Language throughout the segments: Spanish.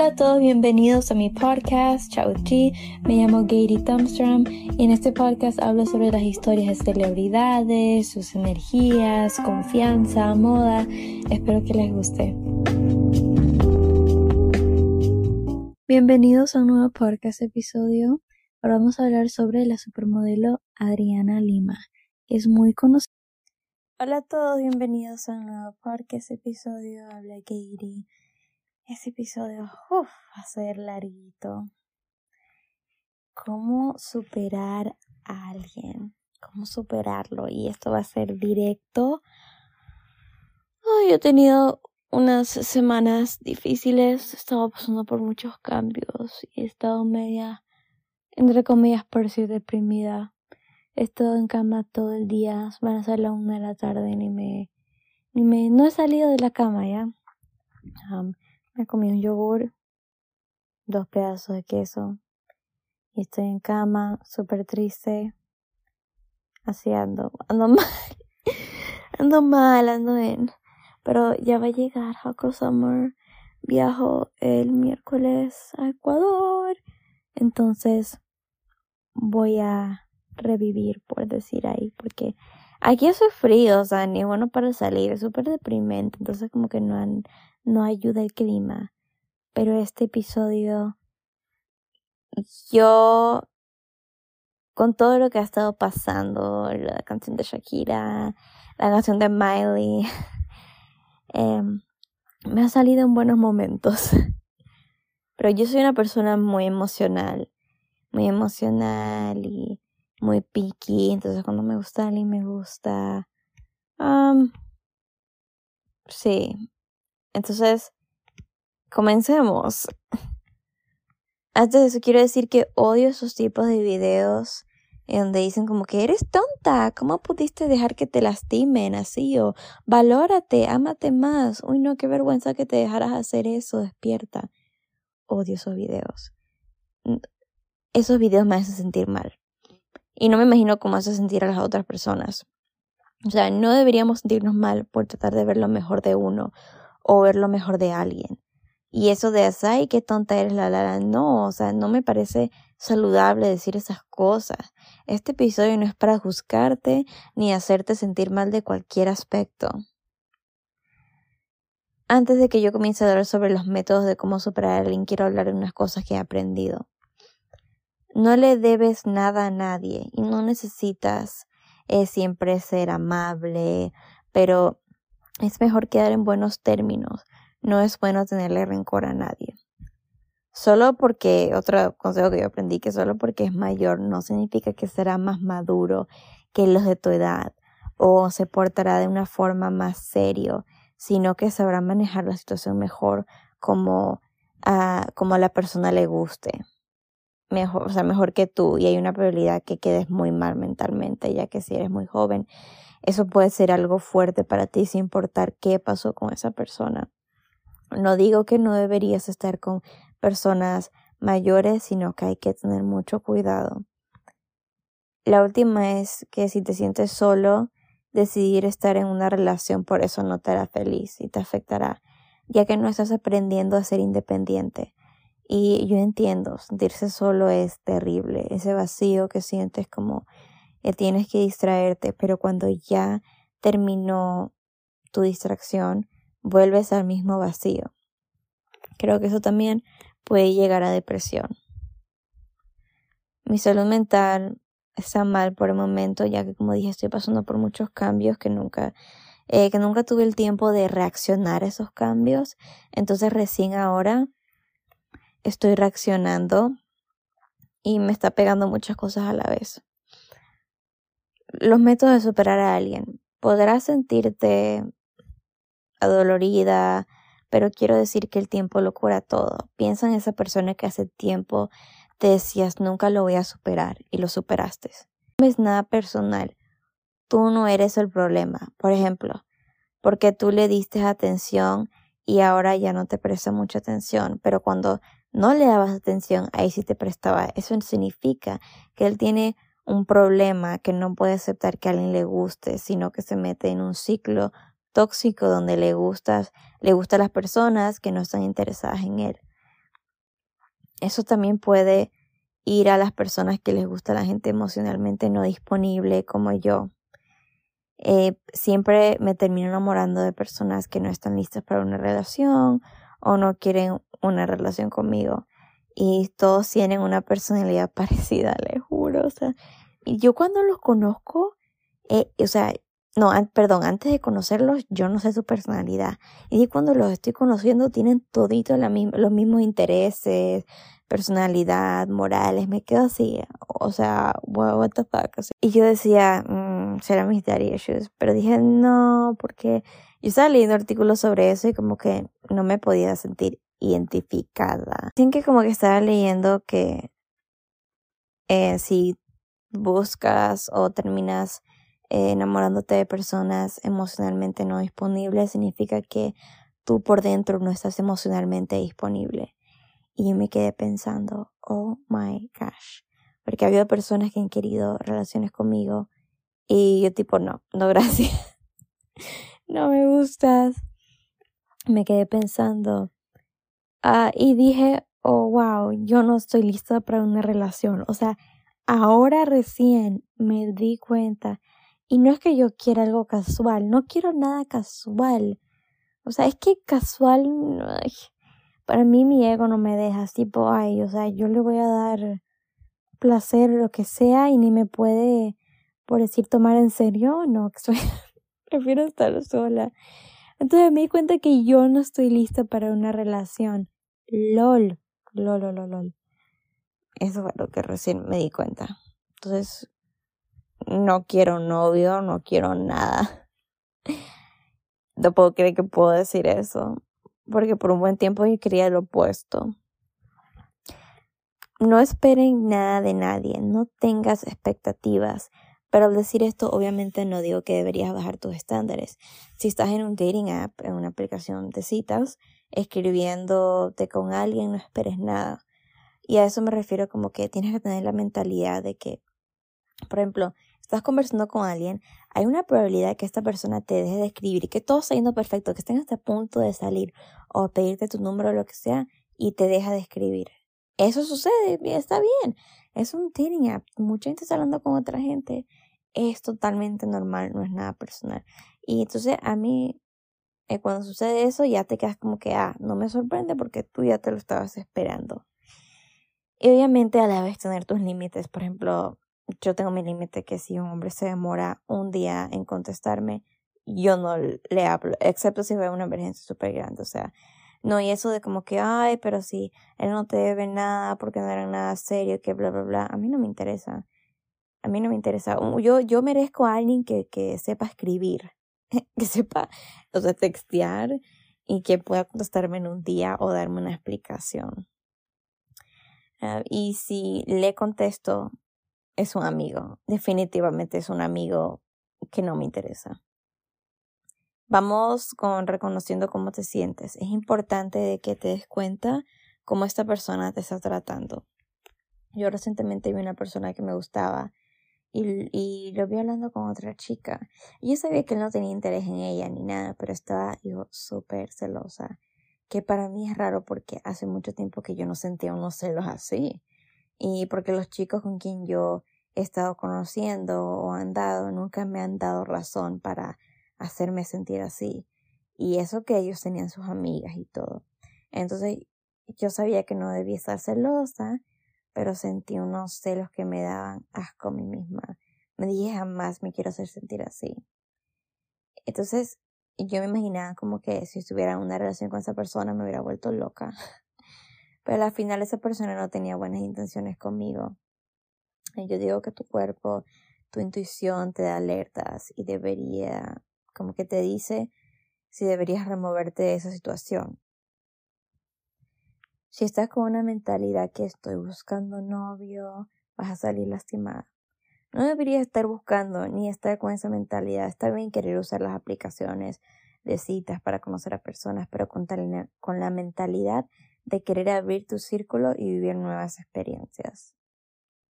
Hola a todos, bienvenidos a mi podcast, Chao Chi. Me llamo Gary Thumbstrom y en este podcast hablo sobre las historias de celebridades, sus energías, confianza, moda. Espero que les guste. Bienvenidos a un nuevo podcast episodio. Ahora vamos a hablar sobre la supermodelo Adriana Lima, que es muy conocida. Hola a todos, bienvenidos a un nuevo podcast episodio. Habla Gary. Este episodio va a ser larguito. ¿Cómo superar a alguien? ¿Cómo superarlo? Y esto va a ser directo. yo he tenido unas semanas difíciles. He estado pasando por muchos cambios y he estado media, entre comillas, por decir deprimida. He estado en cama todo el día. Van a ser la una de la tarde ni me, ni me, no he salido de la cama ya. Me comí un yogur, dos pedazos de queso y estoy en cama, súper triste. Así ando, mal, ando mal, ando en. Pero ya va a llegar Haco Summer. Viajo el miércoles a Ecuador. Entonces voy a revivir, por decir ahí, porque aquí hace frío, o sea, ni bueno para salir, es súper deprimente, entonces como que no han, no ayuda el clima. Pero este episodio, yo, con todo lo que ha estado pasando, la canción de Shakira, la canción de Miley, em, me ha salido en buenos momentos. Pero yo soy una persona muy emocional, muy emocional y muy picky, entonces cuando me gusta alguien me gusta. Sí, entonces, comencemos. Antes de eso, quiero decir que odio esos tipos de videos en donde dicen como que eres tonta, ¿cómo pudiste dejar que te lastimen así? O valórate, ámate más. Uy, no, qué vergüenza que te dejaras hacer eso, despierta. Odio esos videos. Esos videos me hacen sentir mal. Y no me imagino cómo hace sentir a las otras personas. O sea, no deberíamos sentirnos mal por tratar de ver lo mejor de uno o ver lo mejor de alguien. Y eso de, ay, qué tonta eres, la, la, la, no, o sea, no me parece saludable decir esas cosas. Este episodio no es para juzgarte ni hacerte sentir mal de cualquier aspecto. Antes de que yo comience a hablar sobre los métodos de cómo superar a alguien, quiero hablar de unas cosas que he aprendido. No le debes nada a nadie y no necesitas eh, siempre ser amable, pero es mejor quedar en buenos términos. No es bueno tenerle rencor a nadie. Solo porque, otro consejo que yo aprendí, que solo porque es mayor no significa que será más maduro que los de tu edad o se portará de una forma más serio, sino que sabrá manejar la situación mejor como a, como a la persona le guste. Mejor, o sea, mejor que tú y hay una probabilidad que quedes muy mal mentalmente, ya que si eres muy joven eso puede ser algo fuerte para ti sin importar qué pasó con esa persona. No digo que no deberías estar con personas mayores, sino que hay que tener mucho cuidado. La última es que si te sientes solo, decidir estar en una relación por eso no te hará feliz y te afectará, ya que no estás aprendiendo a ser independiente. Y yo entiendo, sentirse solo es terrible, ese vacío que sientes como tienes que distraerte, pero cuando ya terminó tu distracción, vuelves al mismo vacío. Creo que eso también puede llegar a depresión. Mi salud mental está mal por el momento, ya que como dije, estoy pasando por muchos cambios que nunca, eh, que nunca tuve el tiempo de reaccionar a esos cambios. Entonces recién ahora estoy reaccionando y me está pegando muchas cosas a la vez los métodos de superar a alguien. Podrás sentirte adolorida, pero quiero decir que el tiempo lo cura todo. Piensa en esa persona que hace tiempo te decías nunca lo voy a superar y lo superaste. No es nada personal. Tú no eres el problema. Por ejemplo, porque tú le diste atención y ahora ya no te presta mucha atención, pero cuando no le dabas atención, ahí sí te prestaba. Eso significa que él tiene un problema que no puede aceptar que a alguien le guste, sino que se mete en un ciclo tóxico donde le gustas, le gustan las personas que no están interesadas en él. eso también puede ir a las personas que les gusta la gente emocionalmente no disponible como yo. Eh, siempre me termino enamorando de personas que no están listas para una relación o no quieren una relación conmigo. Y todos tienen una personalidad parecida, le juro. O sea, yo cuando los conozco, eh, o sea, no, perdón, antes de conocerlos, yo no sé su personalidad. Y cuando los estoy conociendo, tienen todito la los mismos intereses, personalidad, morales. Me quedo así, o sea, what the fuck. y yo decía, mm, será mis daddy issues. Pero dije, no, porque yo estaba leyendo artículos sobre eso y como que no me podía sentir identificada. Dicen que como que estaba leyendo que eh, si buscas o terminas eh, enamorándote de personas emocionalmente no disponibles, significa que tú por dentro no estás emocionalmente disponible. Y yo me quedé pensando, oh my gosh, porque ha habido personas que han querido relaciones conmigo y yo tipo, no, no gracias, no me gustas. Me quedé pensando ah, y dije, oh wow, yo no estoy lista para una relación. O sea, ahora recién me di cuenta y no es que yo quiera algo casual, no quiero nada casual. O sea, es que casual, para mí mi ego no me deja, tipo, ay, o sea, yo le voy a dar placer, lo que sea, y ni me puede, por decir, tomar en serio, no, prefiero estar sola. Entonces me di cuenta que yo no estoy lista para una relación. LOL, lol. Eso fue lo que recién me di cuenta. Entonces, no quiero novio, no quiero nada. No puedo creer que puedo decir eso, porque por un buen tiempo yo quería lo opuesto. No esperen nada de nadie, no tengas expectativas. Pero al decir esto, obviamente no digo que deberías bajar tus estándares. Si estás en un dating app, en una aplicación de citas, escribiéndote con alguien, no esperes nada. Y a eso me refiero como que tienes que tener la mentalidad de que, por ejemplo, estás conversando con alguien, hay una probabilidad que esta persona te deje de escribir que todo está yendo perfecto, que estén hasta punto de salir o pedirte tu número o lo que sea y te deja de escribir. Eso sucede, está bien. Es un dating app. Mucha gente está hablando con otra gente. Es totalmente normal, no es nada personal. Y entonces a mí, eh, cuando sucede eso, ya te quedas como que, ah, no me sorprende porque tú ya te lo estabas esperando. Y obviamente a la vez tener tus límites. Por ejemplo, yo tengo mi límite que si un hombre se demora un día en contestarme, yo no le hablo, excepto si fue una emergencia súper grande, o sea, no, y eso de como que, ay, pero si él no te debe nada porque no era nada serio, que bla, bla, bla, a mí no me interesa. A mí no me interesa. Yo, yo merezco a alguien que, que sepa escribir, que sepa, o sea, textear y que pueda contestarme en un día o darme una explicación. Ah, y si le contesto es un amigo. Definitivamente es un amigo que no me interesa. Vamos con reconociendo cómo te sientes. Es importante de que te des cuenta cómo esta persona te está tratando. Yo recientemente vi una persona que me gustaba y, y lo vi hablando con otra chica. Yo sabía que él no tenía interés en ella ni nada, pero estaba yo súper celosa. Que para mí es raro porque hace mucho tiempo que yo no sentía unos celos así y porque los chicos con quien yo he estado conociendo o andado nunca me han dado razón para hacerme sentir así. Y eso que ellos tenían sus amigas y todo. Entonces yo sabía que no debía estar celosa, pero sentí unos celos que me daban asco a mí misma. Me dije jamás me quiero hacer sentir así. Entonces yo me imaginaba como que si estuviera en una relación con esa persona me hubiera vuelto loca. Pero al final esa persona no tenía buenas intenciones conmigo. Y yo digo que tu cuerpo, tu intuición te da alertas y debería, como que te dice si deberías removerte de esa situación. Si estás con una mentalidad que estoy buscando novio, vas a salir lastimada. No deberías estar buscando ni estar con esa mentalidad. Está bien querer usar las aplicaciones de citas para conocer a personas, pero con, con la mentalidad de querer abrir tu círculo y vivir nuevas experiencias.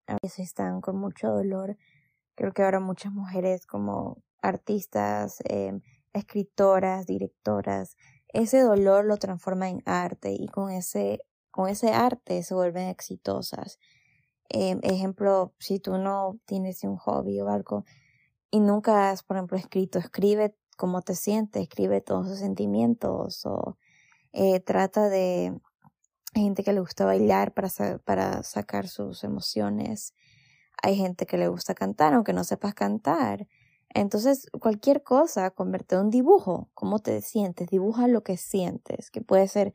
A veces están con mucho dolor. Creo que ahora muchas mujeres como artistas, em, escritoras, directoras, ese dolor lo transforma en arte y con ese con ese arte se vuelven exitosas. Eh, ejemplo, si tú no tienes un hobby o algo y nunca has, por ejemplo, escrito, escribe cómo te sientes, escribe todos sus sentimientos o eh, trata de gente que le gusta bailar para, para sacar sus emociones. Hay gente que le gusta cantar, aunque no sepas cantar. Entonces, cualquier cosa, convierte en un dibujo. ¿Cómo te sientes? Dibuja lo que sientes, que puede ser,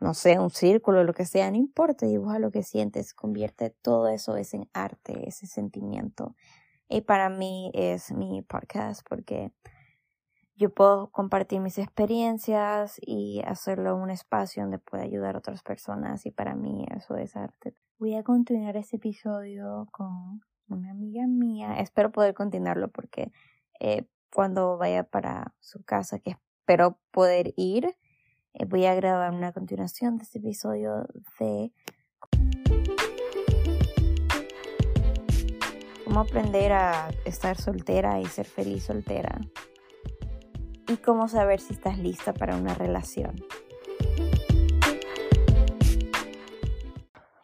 no sé, un círculo, lo que sea, no importa, dibuja lo que sientes, convierte todo eso es en arte, ese sentimiento. Y para mí es mi podcast porque yo puedo compartir mis experiencias y hacerlo un espacio donde pueda ayudar a otras personas y para mí eso es arte. Voy a continuar este episodio con una amiga mía. Espero poder continuarlo porque eh, cuando vaya para su casa, que espero poder ir, eh, voy a grabar una continuación de este episodio de cómo aprender a estar soltera y ser feliz soltera. Y cómo saber si estás lista para una relación.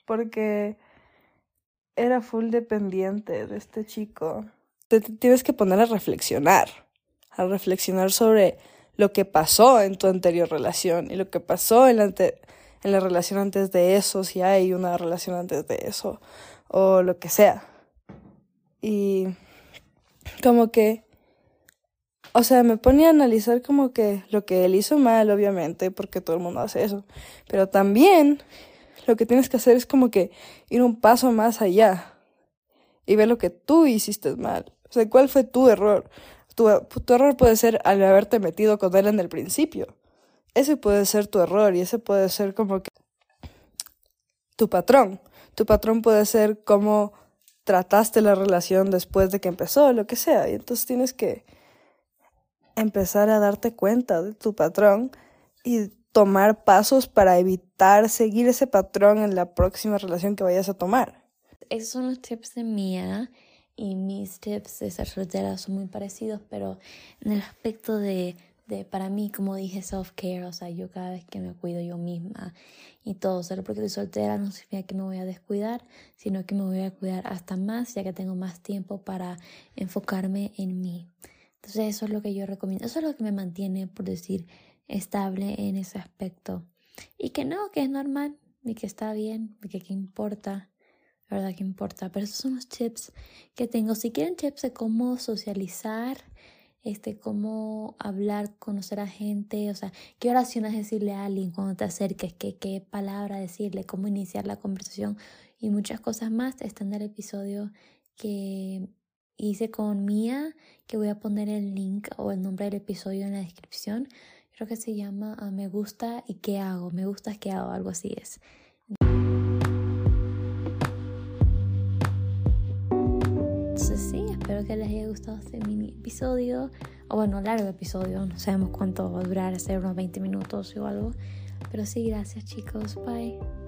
Porque era full dependiente de este chico. Te, tienes que poner a reflexionar, a reflexionar sobre lo que pasó en tu anterior relación y lo que pasó en la, en la relación antes de eso, si hay una relación antes de eso, o lo que sea. Y como que, o sea, me ponía a analizar como que lo que él hizo mal, obviamente, porque todo el mundo hace eso, pero también lo que tienes que hacer es como que ir un paso más allá y ver lo que tú hiciste mal. O sea, ¿cuál fue tu error? Tu, error puede ser al haberte metido con él en el principio. Ese puede ser tu error y ese puede ser como que tu patrón. Tu patrón puede ser cómo trataste la relación después de que empezó, lo que sea. Y entonces tienes que empezar a darte cuenta de tu patrón y tomar pasos para evitar seguir ese patrón en la próxima relación que vayas a tomar. Esos son los tips de Mía y mis tips de ser soltera son muy parecidos, pero en el aspecto de, de para mí, como dije, self-care, o sea, yo cada vez que me cuido yo misma y todo, solo porque estoy soltera no significa que me voy a descuidar, sino que me voy a cuidar hasta más, ya que tengo más tiempo para enfocarme en mí. Entonces eso es lo que yo recomiendo, eso es lo que me mantiene, por decir, estable en ese aspecto. Y que no, que es normal, y que está bien, y que qué importa, verdad que importa. Pero esos son los tips que tengo. Si quieren tips de cómo socializar, este, cómo hablar, conocer a gente, o sea, qué oraciones decirle a alguien cuando te acerques, qué, qué palabra decirle, cómo iniciar la conversación y muchas cosas más, están en el episodio que hice con Mía, que voy a poner el link o el nombre del episodio en la descripción creo que se llama ah, Me gusta y qué hago, me gusta qué hago, algo así es. Entonces sí, espero que les haya gustado este mini episodio, o bueno, largo episodio, no sabemos cuánto va a durar, ser unos 20 minutos o algo, pero sí, gracias chicos, bye.